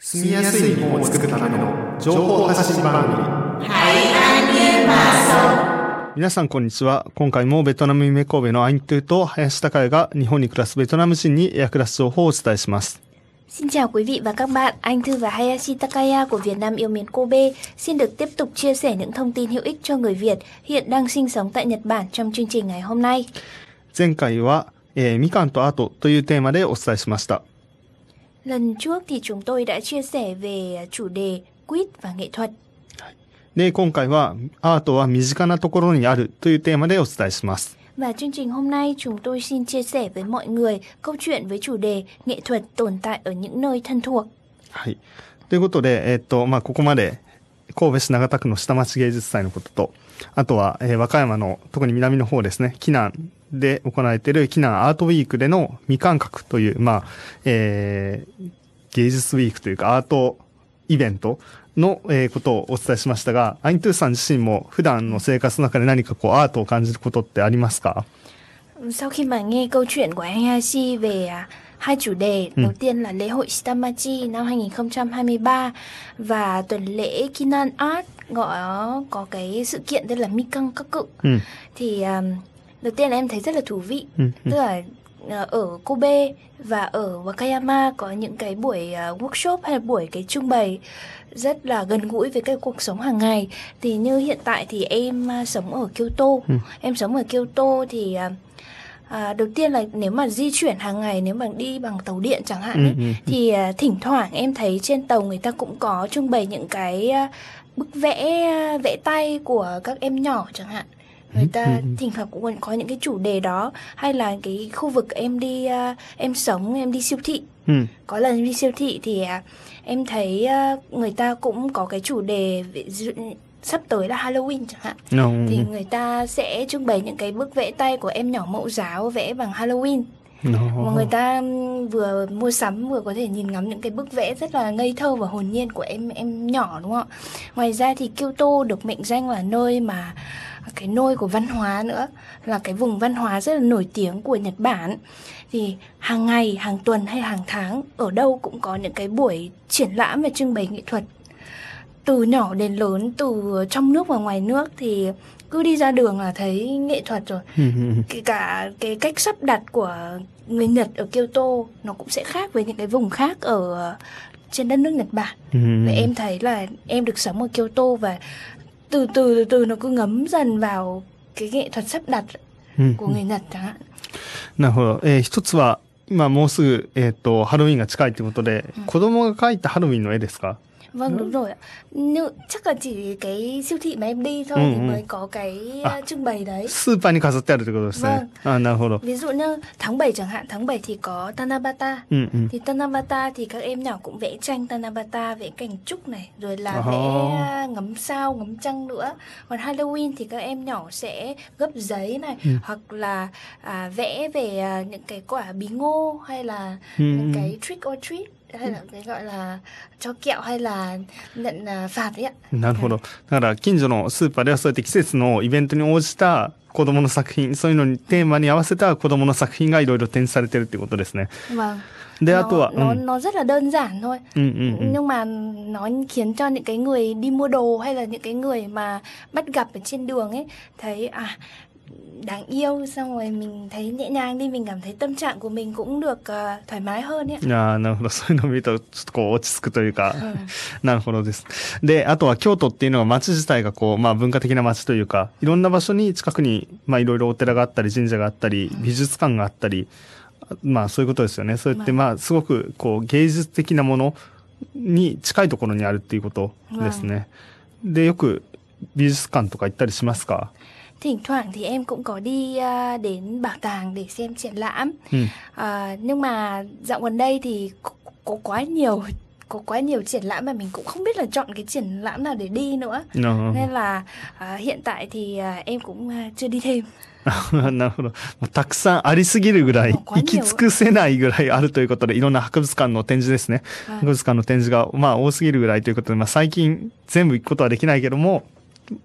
住みやすい日本を作るための情報発信番組。皆さんこんにちは。今回もベトナム夢神戸のアイントゥと林高也が日本に暮らすベトナム人に役立つ情報をお伝えします。Xin chào quý vị và các bạn, anh Thư và Hayashi Takaya của Việt Nam yêu miền Kobe xin được tiếp tục chia sẻ những thông tin hữu ích cho người Việt hiện đang sinh sống tại Nhật Bản trong chương trình ngày hôm nay. 前回は、えーみかんとアートというテーマでお伝えしました。Lần trước thì chúng tôi đã chia sẻ về chủ đề quýt và nghệ thuật. で、今回はアートは身近なところにあるというテーマでお伝えします。Và chương trình hôm nay chúng tôi xin chia sẻ với mọi người câu chuyện với chủ đề nghệ thuật tồn tại ở những nơi thân thuộc. はい。ということで、えっと、まあ、ここまで神戸市長田区の下町芸術祭のことと、あとは、えー和歌山の、特に南の方ですね、紀南で行われている紀南アートウィークでの未感覚という、まあ、えー芸術ウィークというかアートイベントの、えーことをお伝えしましたが、アイントゥーさん自身も普段の生活の中で何かこうアートを感じることってありますか？Sau khi mà nghe câu chuyện của anh Hayashi về à, hai chủ đề. Ừ. Đầu tiên là lễ hội Shitamachi năm 2023 và tuần lễ Kinan Art gọi có cái sự kiện tên là Mikang Kaku. Ừ. Thì um, đầu tiên là em thấy rất là thú vị. Ừ. ừ. Tức là ờ, ở Kobe và ở Wakayama có những cái buổi ờ, workshop hay là buổi cái trưng bày rất là gần gũi với cái cuộc sống hàng ngày thì như hiện tại thì em ờ, sống ở Kyoto ừ. em sống ở Kyoto thì à, đầu tiên là nếu mà di chuyển hàng ngày nếu mà đi bằng tàu điện chẳng hạn Ừ, ấy, ừ, ừ. thì à, thỉnh thoảng em thấy trên tàu người ta cũng có trưng bày những cái à, bức vẽ à, vẽ tay của các em nhỏ chẳng hạn người Ừ, ta ừ, ừ. thỉnh thoảng cũng có những cái chủ đề đó hay là cái khu vực em đi à, em sống em đi siêu thị うん。có lần đi siêu thị thì à, em thấy à, người ta cũng có cái chủ đề sắp tới là Halloween chẳng hạn no. thì người ta sẽ trưng bày những cái bức vẽ tay của em nhỏ mẫu giáo vẽ bằng Halloween no. mà người ta vừa mua sắm vừa có thể nhìn ngắm những cái bức vẽ rất là ngây thơ và hồn nhiên của em em nhỏ đúng không ạ ngoài ra thì Kyoto được mệnh danh là nơi mà cái nôi của văn hóa nữa là cái vùng văn hóa rất là nổi tiếng của Nhật Bản thì hàng ngày hàng tuần hay hàng tháng ở đâu cũng có những cái buổi triển lãm và trưng bày nghệ thuật từ nhỏ đến lớn từ trong nước và ngoài nước thì cứ đi ra đường là thấy nghệ thuật rồi うんうんうん kể cả cái cách sắp đặt của người Nhật ở Kyoto nó cũng sẽ khác với những cái vùng khác ở trên đất nước Nhật Bản. うんうん Và em thấy là em được sống ở Kyoto và từ từ từ từ nó cứ ngấm dần vào cái nghệ thuật sắp đặt うん của người Nhật chẳng hạn. なるほど。えー一つは、今もうすぐ、えっ、と、ハロウィンが近いということで、子供が描いたハロウィンの絵ですか Vâng đúng rồi ạ. Nhưng chắc là chỉ cái siêu thị mà em đi thôi Ừ, thì ừ. mới có cái À. uh, trưng bày đấy. スーパーに飾ってあるということですね。あなるほど。 Ví dụ như tháng 7 chẳng hạn, tháng 7 thì có Tanabata. うんうん。 Thì Tanabata thì các em nhỏ cũng vẽ tranh Tanabata, vẽ cảnh trúc này, rồi là Ồ. vẽ à, ngắm sao, ngắm trăng nữa. Còn Halloween thì các em nhỏ sẽ gấp giấy này, Ừ. hoặc là à, vẽ về à, những cái quả bí ngô hay là Ừ. những cái trick or treat hay là cái gọi là cho kẹo hay là nhận à, phạt ấy ạ. なるほど。だから、近所のスーパーではそうやって季節のイベントに応じた子供の作品、そういうのにテーマに合わせた子供の作品がいろいろ展示されてるっていうことですね。 Vâng. で、 nó, あとは、う nó ん。 nó rất là đơn giản thôi. うんうんうん。 nhưng mà nó khiến cho những cái người đi mua đồ hay là những cái người mà bắt gặp ở trên đường ấy thấy à đáng yêu xong rồi mình thấy nhẹ nhàng đi mình cảm thấy tâm trạng của mình cũng được ờ, thoải mái hơn ấy. やーなるほど。そういうのを見ると、ちょっとこう、落ち着くというか、なるほどです。で、あとは京都っていうのは街自体がこう、まあ文化的な街というか、いろんな場所に近くに、まあいろいろお寺があったり、神社があったり、美術館があったり、まあそういうことですよね。そうやってまあすごくこう、芸術的なものに近いところにあるっていうことですね。で、よく美術館とか行ったりしますか？Thỉnh thoảng thì em cũng có đi ờ, đến bảo tàng để xem triển lãm. うん。 Ờ, nhưng mà dạo gần đây thì có, có quá nhiều có quá nhiều triển lãm mà mình cũng không biết là chọn cái triển lãm nào để đi nữa. なるほど Nên là ờ, hiện tại thì ờ, em cũng ờ, chưa đi thêm. なるほど。もうたくさんありすぎるぐらい、もうこれには行き尽くせないぐらいあるということで、いろんな博物館の展示ですね。はい博物館の展示が、まあ多すぎるぐらいということで、まあ最近全部行くことはできないけども、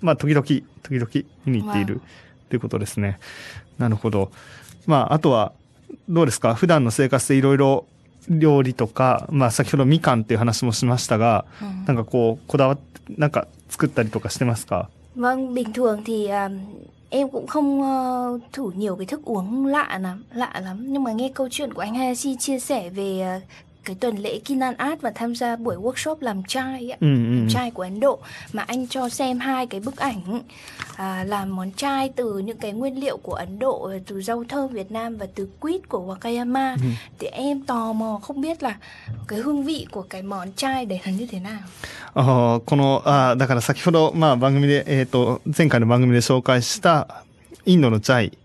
まあ時々、時々見に行っているということですね。なるほど。まああとは、どうですか普段の生活でいろいろ料理とか、まあ先ほどみかんっていう話もしましたが、なんかこう、こだわって、なんか作ったりとかしてますか Vâng, bình thường thì à, em cũng không ờ, thử nhiều cái thức uống lạ lắm, lạ lắm. Nhưng mà nghe câu chuyện của anh Hayashi chia sẻ về ờ, cái tuần lễ Kinan Art và tham gia buổi workshop làm chai ạ, ừ, ừ. chai của Ấn Độ mà anh cho xem hai cái bức ảnh à, làm món chai từ những cái nguyên liệu của Ấn Độ ờ, từ rau thơm Việt Nam và từ quýt của Wakayama ừ. thì em tò mò không biết là cái hương vị của cái món chai đấy là như thế nào. あこのあだから先ほど、まあ、番組で、えーと、と前回の番組で紹介したインドのチャイ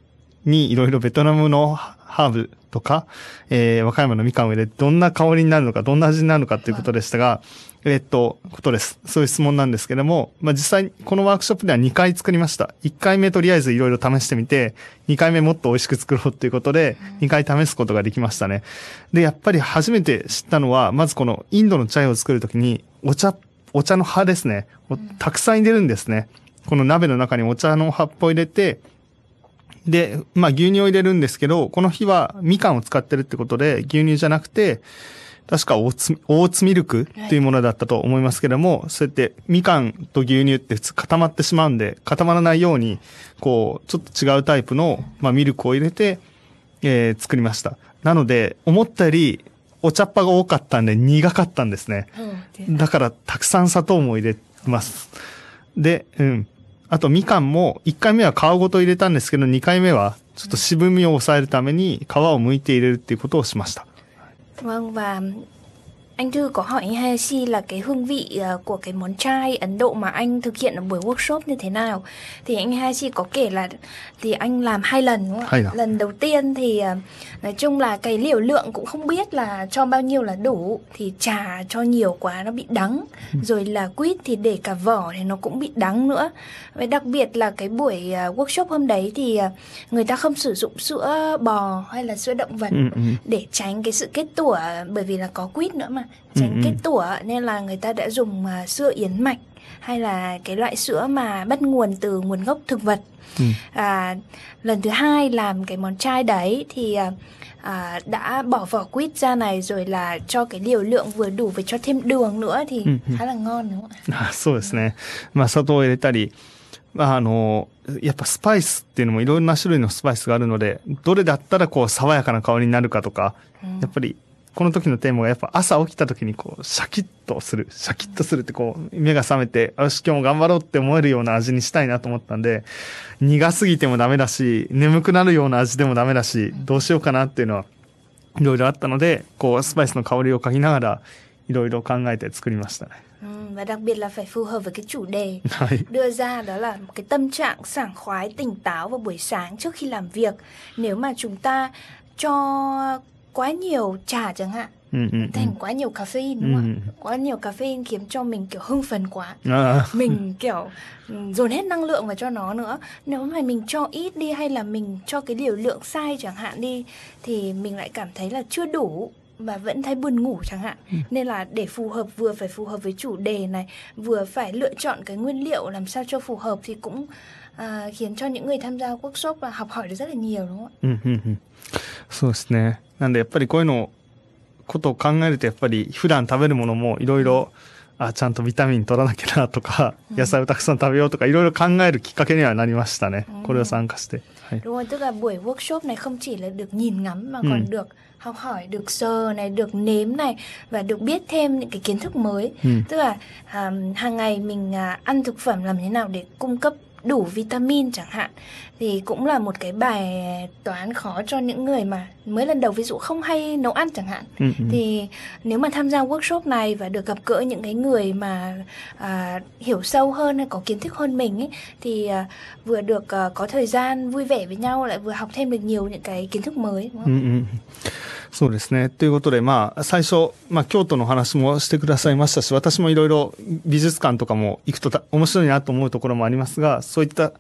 にいろいろベトナムのハーブとか、えー和歌山のみかんを入れてどんな香りになるのか、どんな味になるのかっていうことでしたが、えっ、と、ことです。そういう質問なんですけども、まあ実際このワークショップでは2回作りました。1回目とりあえずいろいろ試してみて、2回目もっと美味しく作ろうっていうことで、2回試すことができましたね。で、やっぱり初めて知ったのは、まずこのインドのチャイを作るときに、お茶、お茶の葉ですね。をたくさん入れるんですね。この鍋の中にお茶の葉っぱを入れて、で、まあ牛乳を入れるんですけど、この日はみかんを使ってるってことで、牛乳じゃなくて、確かオーツ、オーツミルクっていうものだったと思いますけども、そうやってみかんと牛乳って普通固まってしまうんで、固まらないように、こう、ちょっと違うタイプの、まあミルクを入れて、えー作りました。なので、思ったより、お茶っ葉が多かったんで苦かったんですね。だから、たくさん砂糖も入れます。で、うん。あと、みかんも、1回目は皮ごと入れたんですけど、2回目は、ちょっと渋みを抑えるために、皮を剥いて入れるっていうことをしました。Vâng và anh Thư có hỏi anh Hayashi là cái hương vị ờ, của cái món chai Ấn Độ mà anh thực hiện ở buổi workshop như thế nào? Thì anh Hayashi có kể là thì anh làm hai lần đúng không Hay ạ? Lần đầu tiên thì ờ, nói chung là cái liều lượng cũng không biết là cho bao nhiêu là đủ thì trà cho nhiều quá nó bị đắng. Rồi là quýt thì để cả vỏ thì nó cũng bị đắng nữa. Và đặc biệt là cái buổi ờ, workshop hôm đấy thì người ta không sử dụng sữa bò hay là sữa động vật Ừ, ừ. để tránh cái sự kết tủa bởi vì là có quýt nữa mà tránh Ừ, ừ. kết tủa nên là người ta đã dùng à, sữa yến mạch hay là cái loại sữa mà bắt nguồn từ nguồn gốc thực vật Ừ. à, lần thứ hai làm cái món chai đấy thì à, à, đã bỏ vỏ quýt ra này rồi là cho cái liều lượng vừa đủ và cho thêm đường nữa thì Ừ, ừ. khá là ngon đúng không ạ? あそうですね。まあ、砂糖を入れたり、まあ、あの、やっぱスパイスっていうのもいろんな種類のスパイスがあるので、どれだったらこう爽やかな香りになるかとか、やっぱり、 この時のテーマがやっぱ朝起きた時にこう、シャキッとする、シャキッとするってこう、目が覚めて、よし、今日も頑張ろうって思えるような味にしたいなと思ったんで、苦すぎてもダメだし、眠くなるような味でもダメだし、どうしようかなっていうのは、いろいろあったので、こう、スパイスの香りを嗅ぎながら、いろいろ考えて作りましたね。Và đặc biệt là phải phù hợp với cái chủ đề はい。đưa ra đó là một cái tâm trạng sảng khoái tỉnh táo vào buổi sáng trước khi làm việc nếu mà chúng ta cho quá nhiều trà chẳng hạn ừ, ừ, thành ừ. quá nhiều caffeine đúng không ạ? Quá nhiều caffeine khiến cho mình kiểu hưng phấn quá. À. Mình kiểu dồn hết năng lượng vào cho nó nữa. Nếu mà mình cho ít đi hay là mình cho cái liều lượng sai chẳng hạn đi thì mình lại cảm thấy là chưa đủ và vẫn thấy buồn ngủ chẳng hạn nên là để phù hợp vừa phải phù hợp với chủ đề này vừa phải lựa chọn cái nguyên liệu làm sao cho phù hợp thì cũng à, khiến cho những người tham gia workshop là học hỏi được rất là nhiều đúng không ạ うんうんうん。そうですね。なんでやっぱりこういうの、ことを考えるとやっぱり普段食べるものもいろいろ、あ、ちゃんとビタミン取らなきゃなとか、野菜をたくさん食べようとかいろいろ考えるきっかけにはなりましたね。これを参加して。はい。 Đúng rồi, tức là buổi workshop này không chỉ là được nhìn ngắm mà Ừ. còn được học hỏi, được sờ này, được nếm này và được biết thêm những cái kiến thức mới. Ừ. Tức là à, hàng ngày mình à, ăn thực phẩm làm thế nào để cung cấp đủ vitamin chẳng hạn. Thì cũng là một cái bài toán khó cho những người mà mới lần đầu ví dụ không hay nấu ăn chẳng hạn うんうん。 thì nếu mà tham gia workshop này và được gặp gỡ những cái người mà à, hiểu sâu hơn hay có kiến thức hơn mình ấy thì à, vừa được à, có thời gian vui vẻ với nhau lại vừa học thêm được nhiều những cái kiến thức mới đúng う không? んうん。そうですね。ということで、まあ、最初、まあ、京都の話もしてくださいましたし、私もいろいろ美術館とかも行くとた面白いなと思うところもありますが、そういった、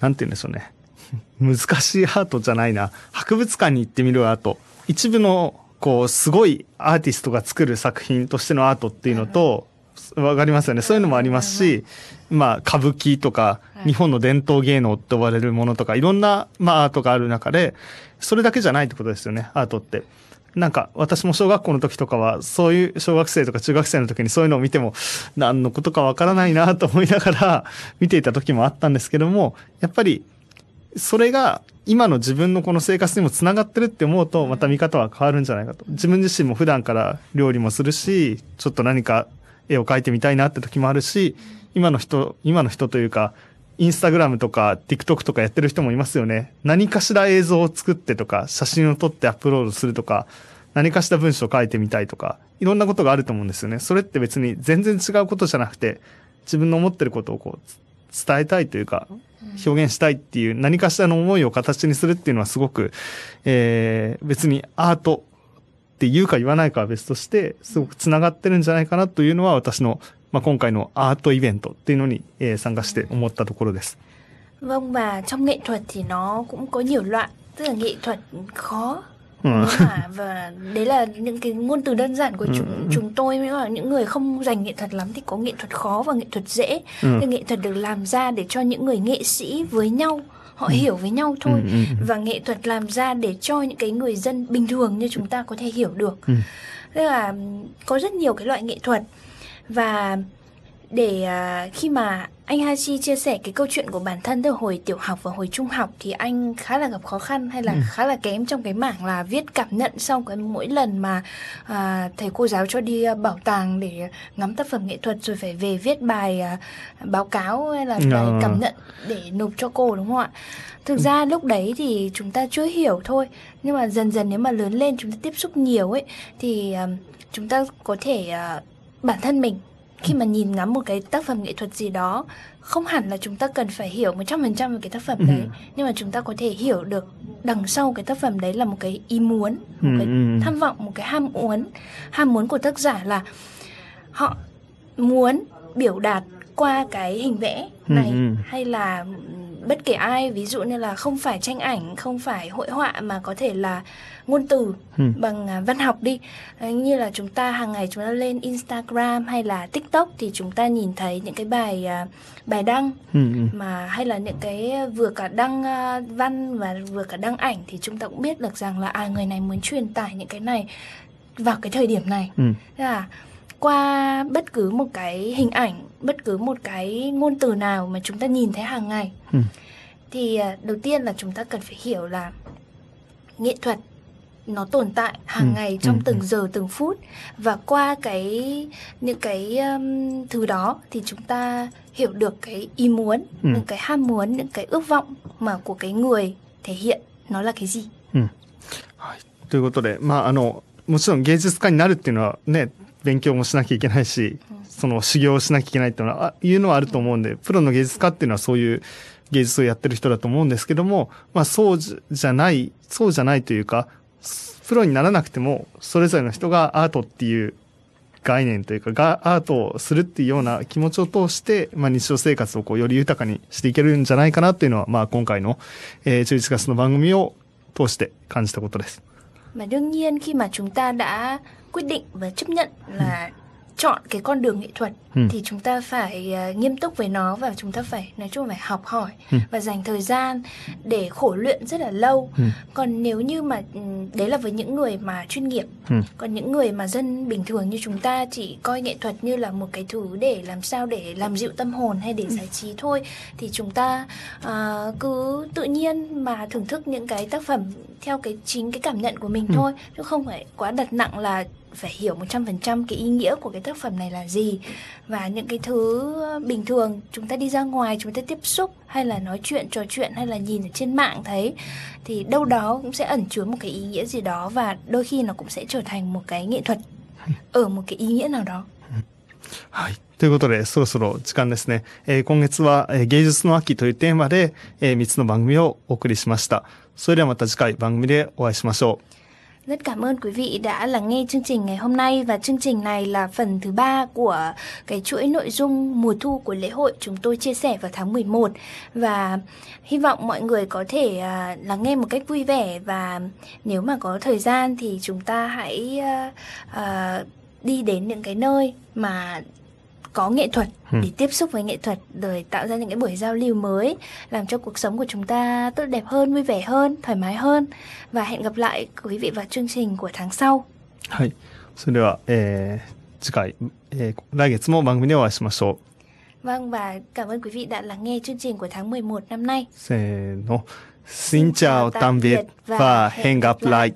なんて言うんでしょうね。 難しいアートじゃないな。博物館に行ってみるアート。一部の、こう、すごいアーティストが作る作品としてのアートっていうのと、わかりますよね。そういうのもありますし、まあ、歌舞伎とか、日本の伝統芸能って呼ばれるものとか、いろんな、まあ、アートがある中で、それだけじゃないってことですよね、アートって。なんか私も小学校の時とかはそういう小学生とか中学生の時にそういうのを見ても何のことかわからないなと思いながら見ていた時もあったんですけどもやっぱりそれが今の自分のこの生活にもつながってるって思うとまた見方は変わるんじゃないかと自分自身も普段から料理もするしちょっと何か絵を描いてみたいなって時もあるし今の人今の人というかインスタグラムとか TikTok とかやってる人もいますよね。何かしら映像を作ってとか、写真を撮ってアップロードするとか、何かしら文章を書いてみたいとか、いろんなことがあると思うんですよね。それって別に全然違うことじゃなくて、自分の思ってることをこう、伝えたいというか、表現したいっていう何かしらの思いを形にするっていうのはすごく、えー、別にアートって言うか言わないかは別として、すごく繋がってるんじゃないかなというのは私のまあ、今回のアートイベントっていうのに、えー、参加して思ったところです。Vâng và trong nghệ thuật thì nó cũng có nhiều loại, tức là nghệ thuật khó Ừ. và đấy là những cái ngôn từ đơn giản của ừ, chúng ừ. chúng tôi mới là những người không dành nghệ thuật lắm thì có nghệ thuật khó và nghệ thuật dễ ừ. cái nghệ thuật được làm ra để cho những người nghệ sĩ với nhau họ ừ. hiểu với nhau thôi ừ, ừ, và nghệ thuật làm ra để cho những cái người dân bình thường như chúng ta có thể hiểu được ừ. tức là có rất nhiều cái loại nghệ thuật và để uh, khi mà anh Hachi chia sẻ cái câu chuyện của bản thân từ hồi tiểu học và hồi trung học thì anh khá là gặp khó khăn hay là ừ. khá là kém trong cái mảng là viết cảm nhận sau cái mỗi lần mà uh, thầy cô giáo cho đi uh, bảo tàng để ngắm tác phẩm nghệ thuật rồi phải về viết bài uh, báo cáo hay là bài ừ. cảm nhận để nộp cho cô đúng không ạ? Thực ừ. ra lúc đấy thì chúng ta chưa hiểu thôi nhưng mà dần dần nếu mà lớn lên chúng ta tiếp xúc nhiều ấy thì uh, chúng ta có thể uh, bản thân mình khi mà nhìn ngắm một cái tác phẩm nghệ thuật gì đó không hẳn là chúng ta cần phải hiểu 100% về cái tác phẩm ừ. đấy nhưng mà chúng ta có thể hiểu được đằng sau cái tác phẩm đấy là một cái ý muốn một ừ. cái tham vọng một cái ham muốn ham muốn của tác giả là họ muốn biểu đạt qua cái hình vẽ này ừ. hay là bất kể ai ví dụ như là không phải tranh ảnh không phải hội họa mà có thể là ngôn từ ừ. bằng à, văn học đi như là chúng ta hàng ngày chúng ta lên Instagram hay là TikTok thì chúng ta nhìn thấy những cái bài à, bài đăng ừ, ừ. mà hay là những cái vừa cả đăng à, văn và vừa cả đăng ảnh thì chúng ta cũng biết được rằng là à người này muốn truyền tải những cái này vào cái thời điểm này ừ. là qua bất cứ một cái hình ảnh bất cứ một cái ngôn từ nào mà chúng ta nhìn thấy hàng ngày ừ. thì đầu tiên là chúng ta cần phải hiểu là nghệ thuật nó tồn tại hàng ừ, ngày trong ừ, từng ừ. giờ từng phút và qua cái những cái um, thứ đó thì chúng ta hiểu được cái ý muốn ừ. những cái ham muốn những cái ước vọng mà của cái người thể hiện nó là cái gì うん、はい、ということで、まあ、あのもちろん芸術家になるっていうのはね 勉強もしなきゃいけないし、その修行をしなきゃいけないっていうのはいうのはあると思うんでプロの芸術家っていうのはそういう芸術をやってる人だと思うんですけども、まあ、そうじゃないそうじゃないというかプロにならなくても、それぞれの人がアートっていう概念というか、がアートをするっていうような気持ちを通して、まあ、日常生活をこうより豊かにしていけるんじゃないかなっていうのは、まあ、今回の、えー、11月の番組を通して感じたことです。Mà đương nhiên khi mà chúng ta đã quyết định và chấp nhận là chọn cái con đường nghệ thuật ừ. thì chúng ta phải uh, nghiêm túc với nó và chúng ta phải nói chung phải học hỏi ừ. và dành thời gian để khổ luyện rất là lâu ừ. còn nếu như mà ừ, đấy là với những người mà chuyên nghiệp ừ. còn những người mà dân bình thường như chúng ta chỉ coi nghệ thuật như là một cái thứ để làm sao để làm dịu tâm hồn hay để ừ. giải trí thôi thì chúng ta uh, cứ tự nhiên mà thưởng thức những cái tác phẩm theo cái chính cái cảm nhận của mình ừ. thôi chứ không phải quá đặt nặng là phải hiểu 100% cái ý nghĩa của cái tác phẩm này là gì và những cái thứ bình thường chúng ta đi ra ngoài chúng ta tiếp xúc hay là nói chuyện trò chuyện hay là nhìn ở trên mạng thấy thì đâu đó cũng sẽ ẩn chứa một cái ý nghĩa gì đó và đôi khi nó cũng sẽ trở thành một cái nghệ thuật ở một cái ý nghĩa nào đó. はい。ということで、そろそろ時間ですね。えー、今月は、えー、芸術の秋というテーマで、えー、3つの番組をお送りしました。それではまた次回番組でお会いしましょう。 Rất cảm ơn quý vị đã lắng nghe chương trình ngày hôm nay. Và chương trình này là phần thứ ba của cái chuỗi nội dung mùa thu của lễ hội chúng tôi chia sẻ vào tháng 11 và hy vọng mọi người có thể uh, lắng nghe một cách vui vẻ. Và nếu mà có thời gian thì chúng ta hãy uh, uh, đi đến những cái nơi mà có nghệ thuật để tiếp xúc với nghệ thuật rồi tạo ra những cái buổi giao lưu mới làm cho cuộc sống của chúng ta tốt đẹp hơn vui vẻ hơn thoải mái hơn. Và hẹn gặp lại quý vị vào chương trình của tháng sau. はいそれでは、えー、次回、えー、来月も番組でお会いしましょう Vâng và cảm ơn quý vị đã lắng nghe chương trình của tháng 11 năm nay. Xin chào, tạm biệt và hẹn gặp lại.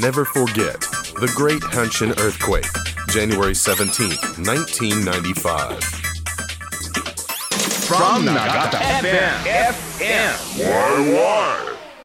Never forget the Great Hanshin Earthquake, January 17th, 1995. From Nagata FM. FM. Why, why?